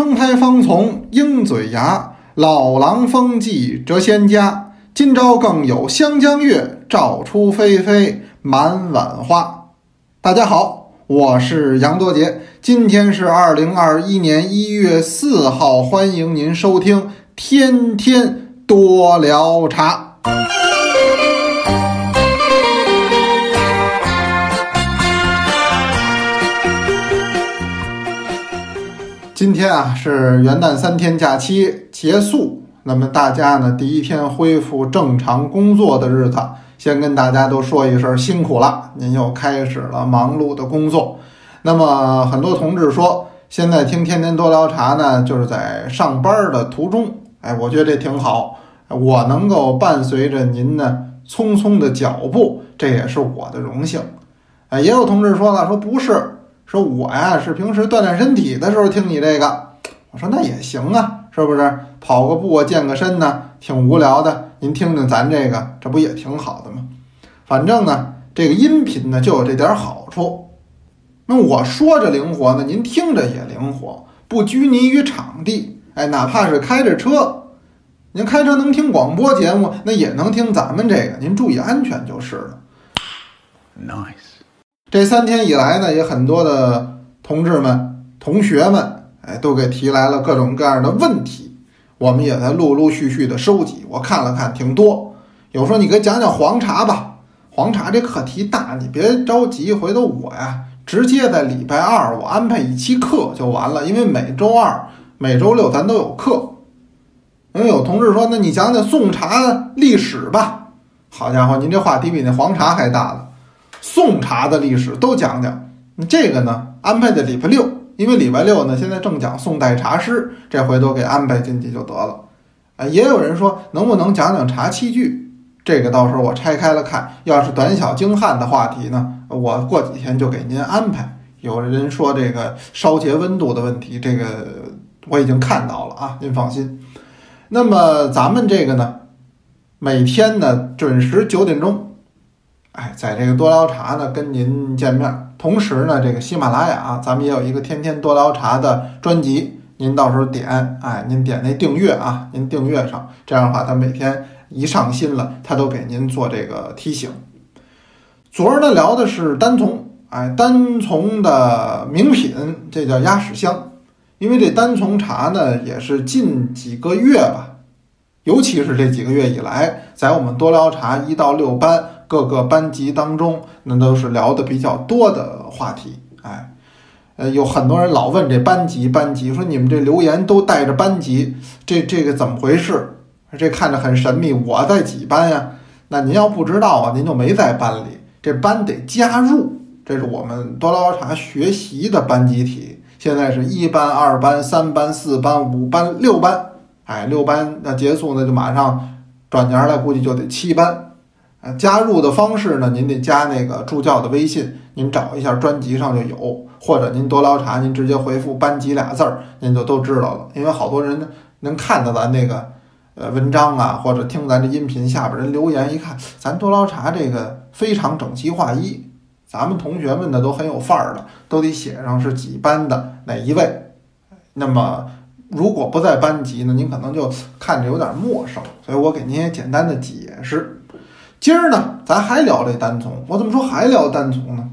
生胎方从鹰嘴牙，老狼风骥谪仙家。今朝更有湘江月，照出霏霏满碗花。大家好，我是杨多杰，今天是二零二一年一月四号，欢迎您收听《天天多聊茶》。今天啊是元旦三天假期结束，那么大家呢第一天恢复正常工作的日子，先跟大家都说一声辛苦了，您又开始了忙碌的工作。那么很多同志说，现在听天天多聊茶呢，就是在上班的途中，哎，我觉得这挺好，我能够伴随着您呢匆匆的脚步，这也是我的荣幸。哎，也有同志说了，说不是。说我呀是平时锻炼身体的时候听你这个，我说那也行啊，是不是？跑个步啊，健个身呢，挺无聊的。您听听咱这个，这不也挺好的吗？反正呢，这个音频呢就有这点好处。那我说着灵活呢，您听着也灵活，不拘泥于场地。哎，哪怕是开着车，您开车能听广播节目，那也能听咱们这个。您注意安全就是了。Nice。这三天以来呢，也很多的同志们、同学们，哎，都给提来了各种各样的问题，我们也在陆陆续续的收集。我看了看，挺多。有说你给讲讲黄茶吧，黄茶这课题大，你别着急，回头我呀，直接在礼拜二我安排一期课就完了，因为每周二、每周六咱都有课。因为有同志说，那你讲讲宋茶历史吧。好家伙，您这话题比那黄茶还大了。宋茶的历史都讲讲，这个呢安排在礼拜六，因为礼拜六呢现在正讲宋代茶诗，这回头给安排进去就得了。啊，也有人说能不能讲讲茶器具，这个到时候我拆开了看。要是短小精悍的话题呢，我过几天就给您安排。有人说这个烧结温度的问题，这个我已经看到了啊，您放心。那么咱们这个呢，每天呢准时九点钟。哎，在这个多聊茶呢，跟您见面。同时呢，这个喜马拉雅，咱们也有一个天天多聊茶的专辑，您到时候点，哎，您点那订阅啊，您订阅上，这样的话，它每天一上新了，它都给您做这个提醒。昨儿呢聊的是单丛，哎，单丛的名品，这叫鸭屎香，因为这单丛茶呢，也是近几个月吧，尤其是这几个月以来，在我们多聊茶一到六班。各个班级当中，那都是聊的比较多的话题。哎，呃，有很多人老问这班级，班级说你们这留言都带着班级，这这个怎么回事？这看着很神秘。我在几班呀？那您要不知道啊，您就没在班里。这班得加入，这是我们多捞茶学习的班集体。现在是一班、二班、三班、四班、五班、六班。哎，六班那结束呢，就马上转年了，估计就得七班。啊，加入的方式呢？您得加那个助教的微信，您找一下专辑上就有，或者您多捞茶，您直接回复“班级”俩字儿，您就都知道了。因为好多人能看到咱那个呃文章啊，或者听咱这音频下边人留言，一看咱多捞茶这个非常整齐划一，咱们同学们呢都很有范儿的，都得写上是几班的哪一位。那么如果不在班级呢，您可能就看着有点陌生，所以我给您也简单的解释。今儿呢，咱还聊这单从。我怎么说还聊单从呢？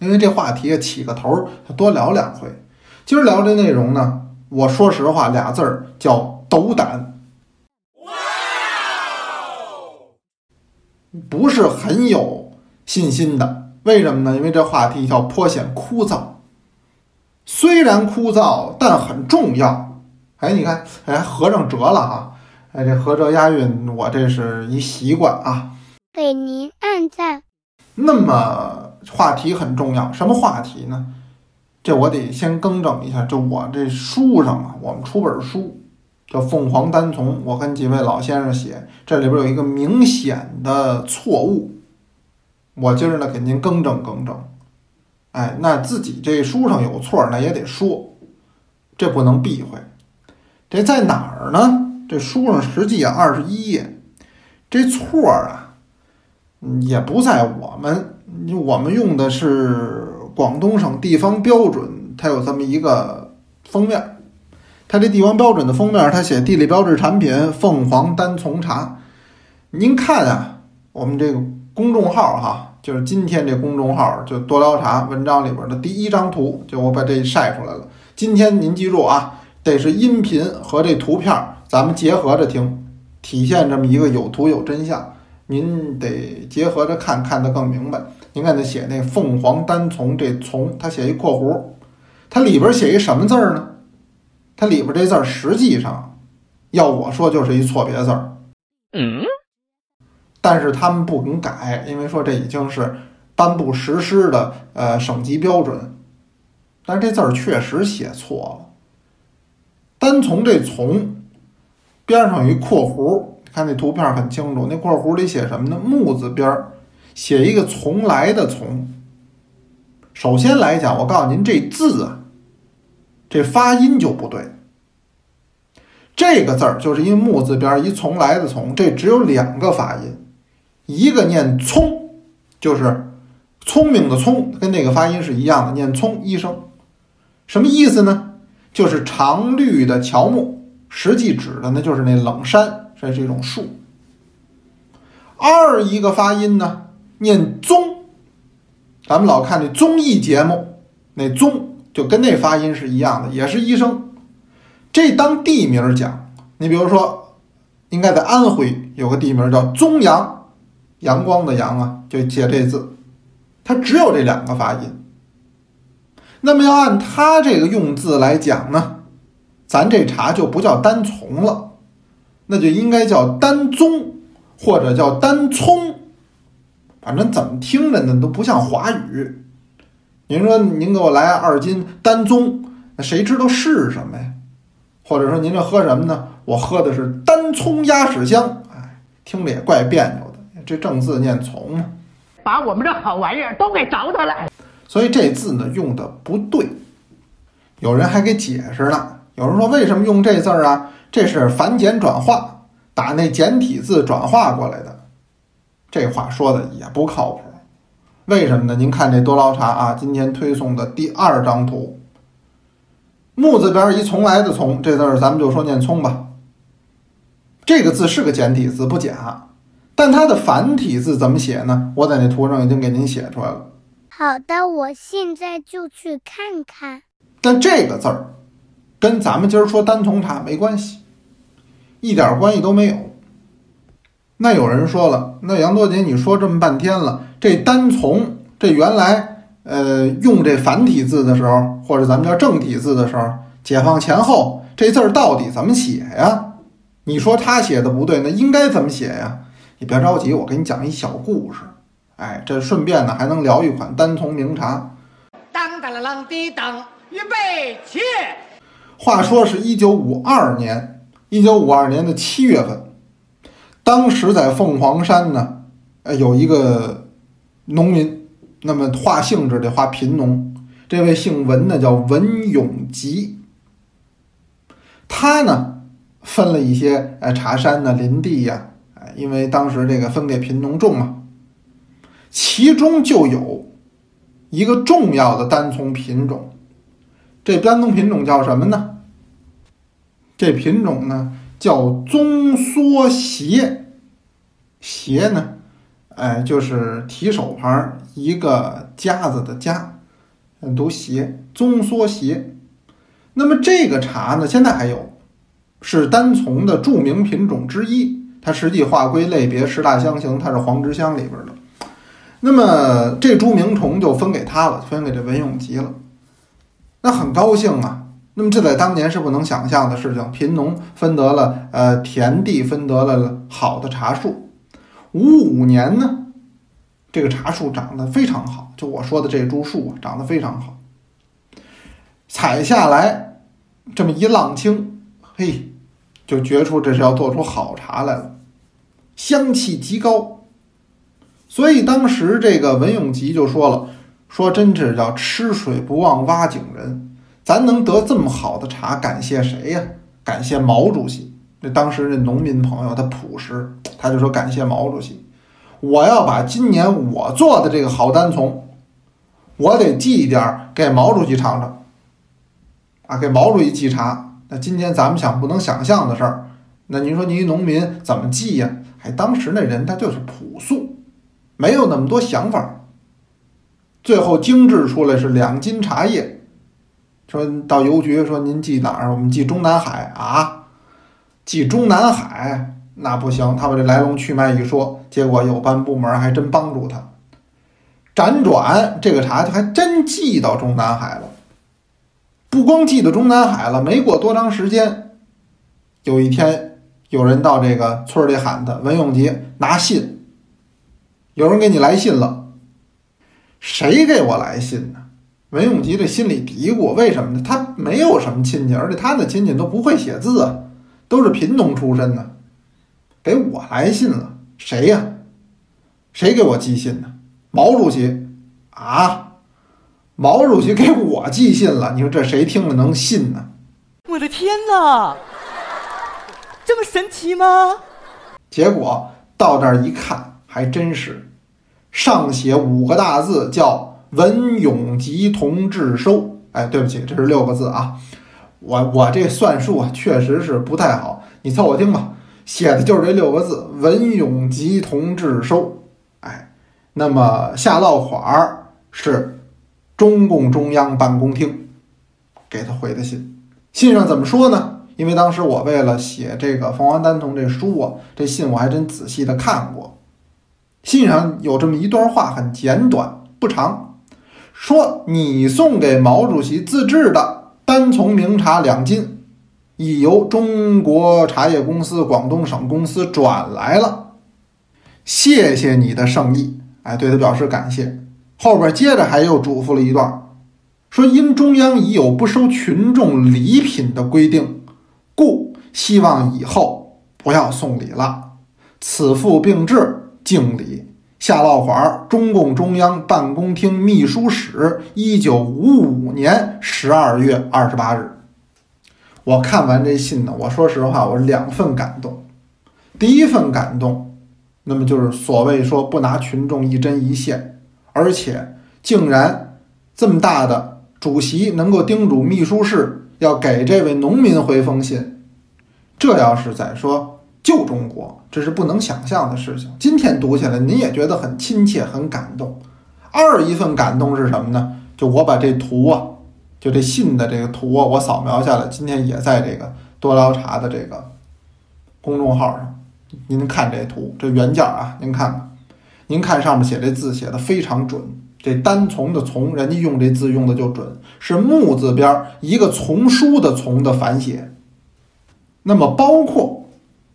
因为这话题起个头，多聊两回。今儿聊这内容呢，我说实话，俩字儿叫斗胆。不是很有信心的。为什么呢？因为这话题叫颇显枯燥。虽然枯燥，但很重要。哎，你看，哎，合上折了哈。哎，这合辙押韵，我这是一习惯啊。给您按赞。那么话题很重要，什么话题呢？这我得先更正一下。就我这书上啊，我们出本书叫《凤凰单丛》，我跟几位老先生写，这里边有一个明显的错误，我今儿呢给您更正更正。哎，那自己这书上有错，那也得说，这不能避讳。这在哪儿呢？这书上实际啊，二十一页，这错儿啊，也不在我们，我们用的是广东省地方标准，它有这么一个封面，它这地方标准的封面，它写地理标志产品凤凰单丛茶。您看啊，我们这个公众号哈，就是今天这公众号就多聊茶文章里边的第一张图，就我把这晒出来了。今天您记住啊，得是音频和这图片儿咱们结合着听，体现这么一个有图有真相。您得结合着看，看得更明白。您看他写那凤凰单丛这丛，他写一括弧，它里边写一什么字儿呢？它里边这字儿实际上，要我说就是一错别字儿。嗯，但是他们不肯改，因为说这已经是颁布实施的呃省级标准。但是这字儿确实写错了。单从这从边上有一括弧，看那图片很清楚，那括弧里写什么呢？木字边儿写一个从来的从。首先来讲，我告诉您这字啊。这发音就不对，这个字儿就是一木字边一从来的从，这只有两个发音，一个念聪，就是聪明的聪，跟那个发音是一样的，念聪一声，什么意思呢？就是常绿的乔木，实际指的呢就是那冷杉，这是一种树。二一个发音呢，念宗，咱们老看那综艺节目，那宗。就跟那发音是一样的，也是医生。这当地名讲，你比如说，应该在安徽有个地名叫宗阳，阳光的阳啊，就写这字，它只有这两个发音。那么要按它这个用字来讲呢，咱这茶就不叫单从了，那就应该叫单宗或者叫单葱，反正怎么听着呢都不像华语。您说您给我来二斤单宗，那谁知道是什么呀？或者说您这喝什么呢？我喝的是单葱鸭屎香，哎，听着也怪别扭的。这正字念从嘛，把我们这好玩意儿都给糟蹋了。所以这字呢用的不对，有人还给解释呢。有人说为什么用这字儿啊？这是繁简转化，打那简体字转化过来的。这话说的也不靠谱。为什么呢？您看这多捞茶啊，今天推送的第二张图，木字边一从来的从，这字儿咱们就说念聪吧。这个字是个简体字不假，但它的繁体字怎么写呢？我在那图上已经给您写出来了。好的，我现在就去看看。但这个字儿跟咱们今儿说单丛茶没关系，一点关系都没有。那有人说了，那杨多姐你说这么半天了。这单从这原来呃用这繁体字的时候，或者咱们叫正体字的时候，解放前后这字儿到底怎么写呀？你说他写的不对，那应该怎么写呀？你别着急，我给你讲一小故事。哎，这顺便呢还能聊一款单丛名茶。当当啷啷滴当，预备起。话说是一九五二年，一九五二年的七月份，当时在凤凰山呢，呃有一个。农民，那么画性质的画贫农，这位姓文的叫文永吉，他呢分了一些呃茶山的林地呀，哎，因为当时这个分给贫农种嘛，其中就有一个重要的单丛品种，这单丛品种叫什么呢？这品种呢叫棕梭鞋，鞋呢？哎，就是提手旁一个夹子的夹，读斜棕缩斜。那么这个茶呢，现在还有，是单丛的著名品种之一。它实际划归类别十大香型，它是黄之香里边的。那么这株名虫就分给他了，分给这文永吉了。那很高兴啊。那么这在当年是不能想象的事情，贫农分得了呃田地，分得了好的茶树。五五年呢，这个茶树长得非常好，就我说的这株树啊，长得非常好。采下来这么一浪青，嘿，就觉出这是要做出好茶来了，香气极高。所以当时这个文永吉就说了：“说真是叫吃水不忘挖井人，咱能得这么好的茶，感谢谁呀？感谢毛主席。”这当时那农民朋友他朴实，他就说感谢毛主席，我要把今年我做的这个好单丛，我得寄一点给毛主席尝尝，啊，给毛主席寄茶，那今天咱们想不能想象的事儿，那您说您农民怎么寄呀？哎，当时那人他就是朴素，没有那么多想法。最后精制出来是两斤茶叶，说到邮局说您寄哪儿？我们寄中南海啊，寄中南海那不行。他把这来龙去脉一说，结果有关部门还真帮助他，辗转这个茶还真寄到中南海了。不光寄到中南海了，没过多长时间，有一天有人到这个村里喊他文永吉拿信，有人给你来信了。谁给我来信呢？文永吉这心里嘀咕，为什么呢？他没有什么亲戚，而且他的亲戚都不会写字啊，都是贫农出身的，给我来信了，谁呀？谁给我寄信呢？毛主席啊，毛主席给我寄信了，你说这谁听了能信呢？我的天哪，这么神奇吗？结果到那儿一看，还真是。上写五个大字，叫“文永吉同志收”。哎，对不起，这是六个字啊。我我这算术啊，确实是不太好，你凑合听吧。写的就是这六个字“文永吉同志收”。哎，那么下落款儿是中共中央办公厅给他回的信。信上怎么说呢？因为当时我为了写这个凤凰单丛这书啊，这信我还真仔细的看过。信上有这么一段话，很简短不长，说你送给毛主席自制的单丛名茶两斤，已由中国茶叶公司广东省公司转来了，谢谢你的圣意，哎，对他表示感谢。后边接着还又嘱咐了一段，说因中央已有不收群众礼品的规定，故希望以后不要送礼了，此复并致。敬礼，下落款：中共中央办公厅秘书室，一九五五年十二月二十八日。我看完这信呢，我说实话，我两份感动。第一份感动，那么就是所谓说不拿群众一针一线，而且竟然这么大的主席能够叮嘱秘书室要给这位农民回封信，这要是再说。旧中国，这是不能想象的事情。今天读起来，您也觉得很亲切、很感动。二一份感动是什么呢？就我把这图啊，就这信的这个图啊，我扫描下来，今天也在这个多聊茶的这个公众号上。您看这图，这原件啊，您看看，您看上面写这字写的非常准。这单从的从，人家用这字用的就准，是木字边一个丛书的丛的反写。那么包括。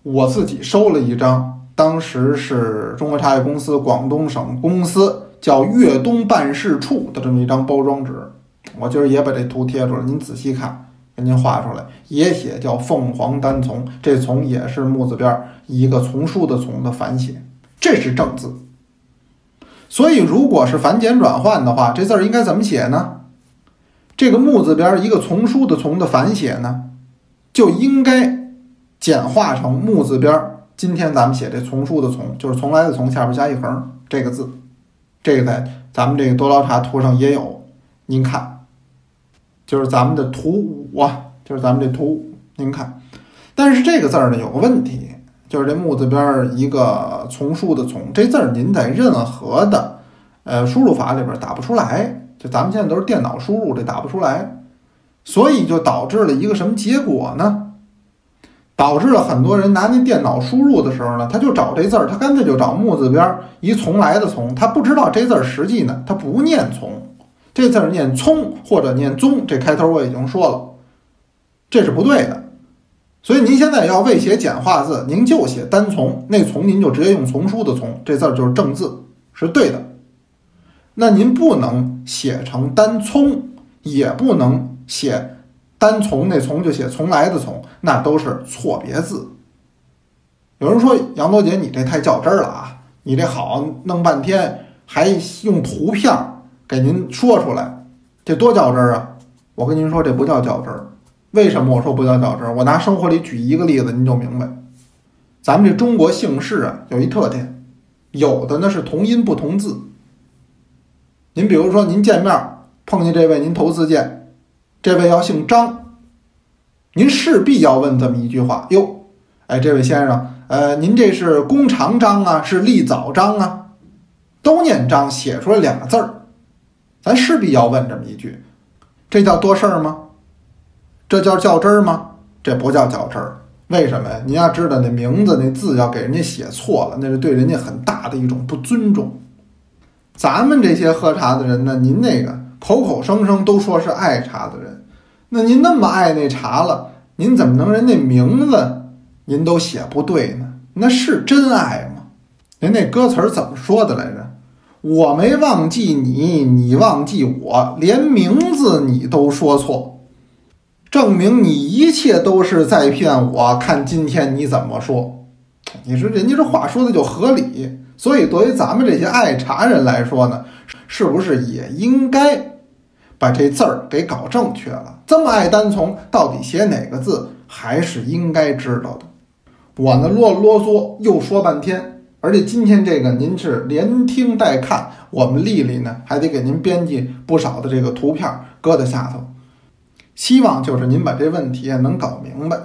我自己收了一张，当时是中国茶叶公司广东省公司叫粤东办事处的这么一张包装纸，我今儿也把这图贴出来，您仔细看，给您画出来，也写叫凤凰单丛，这丛也是木字边一个丛书的丛的反写，这是正字。所以如果是繁简转换的话，这字儿应该怎么写呢？这个木字边一个丛书的丛的反写呢，就应该。简化成木字边儿，今天咱们写这丛树的丛，就是从来的从，下边加一横，这个字，这个在咱们这个多捞茶图上也有，您看，就是咱们的图五啊，就是咱们这图五，您看，但是这个字儿呢有个问题，就是这木字边儿一个从树的从，这字儿您在任何的呃输入法里边打不出来，就咱们现在都是电脑输入，这打不出来，所以就导致了一个什么结果呢？导致了很多人拿那电脑输入的时候呢，他就找这字儿，他干脆就找木字边一从来的从，他不知道这字儿实际呢，他不念从，这字儿念聪或者念宗，这开头我已经说了，这是不对的。所以您现在要为写简化字，您就写单从，那从您就直接用丛书的从，这字儿就是正字，是对的。那您不能写成单聪，也不能写。单从那从就写从来的从，那都是错别字。有人说杨多杰，你这太较真儿了啊！你这好弄半天还用图片给您说出来，这多较真儿啊！我跟您说，这不叫较真儿。为什么我说不叫较真儿？我拿生活里举一个例子，您就明白。咱们这中国姓氏啊，有一特点，有的呢是同音不同字。您比如说，您见面碰见这位，您头次见。这位要姓张，您势必要问这么一句话：哟，哎，这位先生，呃，您这是弓长张啊，是立早章啊？都念章，写出来两个字儿，咱势必要问这么一句：这叫多事儿吗？这叫较真儿吗？这不叫较真儿。为什么呀？您要知道，那名字那字要给人家写错了，那是对人家很大的一种不尊重。咱们这些喝茶的人呢，您那个口口声声都说是爱茶的人，那您那么爱那茶了，您怎么能人那名字您都写不对呢？那是真爱吗？人那歌词儿怎么说的来着？我没忘记你，你忘记我，连名字你都说错。证明你一切都是在骗我。看今天你怎么说？你说人家这话说的就合理，所以对于咱们这些爱茶人来说呢，是不是也应该把这字儿给搞正确了？这么爱单从，到底写哪个字还是应该知道的。我呢啰啰嗦又说半天，而且今天这个您是连听带看，我们丽丽呢还得给您编辑不少的这个图片搁在下头。希望就是您把这问题能搞明白，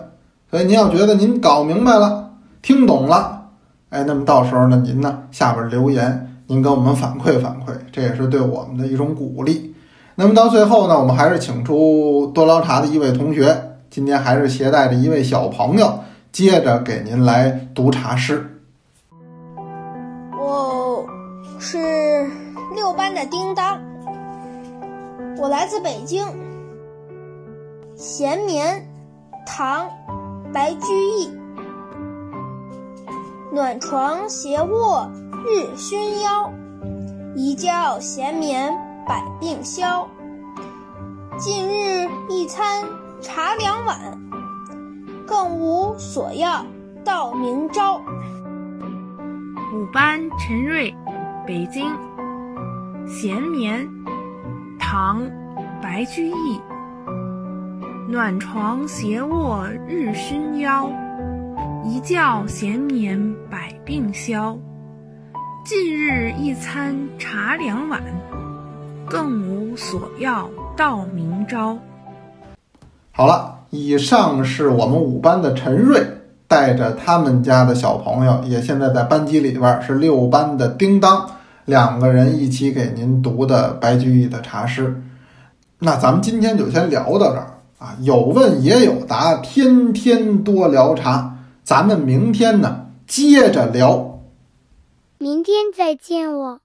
所以您要觉得您搞明白了、听懂了，哎，那么到时候呢，您呢下边留言，您给我们反馈反馈，这也是对我们的一种鼓励。那么到最后呢，我们还是请出多捞茶的一位同学，今天还是携带着一位小朋友，接着给您来读茶诗。我是六班的叮当，我来自北京。闲眠，唐，白居易。暖床斜卧日熏腰，一觉闲眠百病消。近日一餐茶两碗，更无所要到明朝。五班陈瑞，北京。闲眠，唐，白居易。暖床斜卧日熏腰，一觉闲眠百病消。近日一餐茶两碗，更无所要到明朝。好了，以上是我们五班的陈瑞带着他们家的小朋友，也现在在班级里边是六班的叮当，两个人一起给您读的白居易的茶诗。那咱们今天就先聊到这儿。啊，有问也有答，天天多聊茶。咱们明天呢，接着聊。明天再见，我。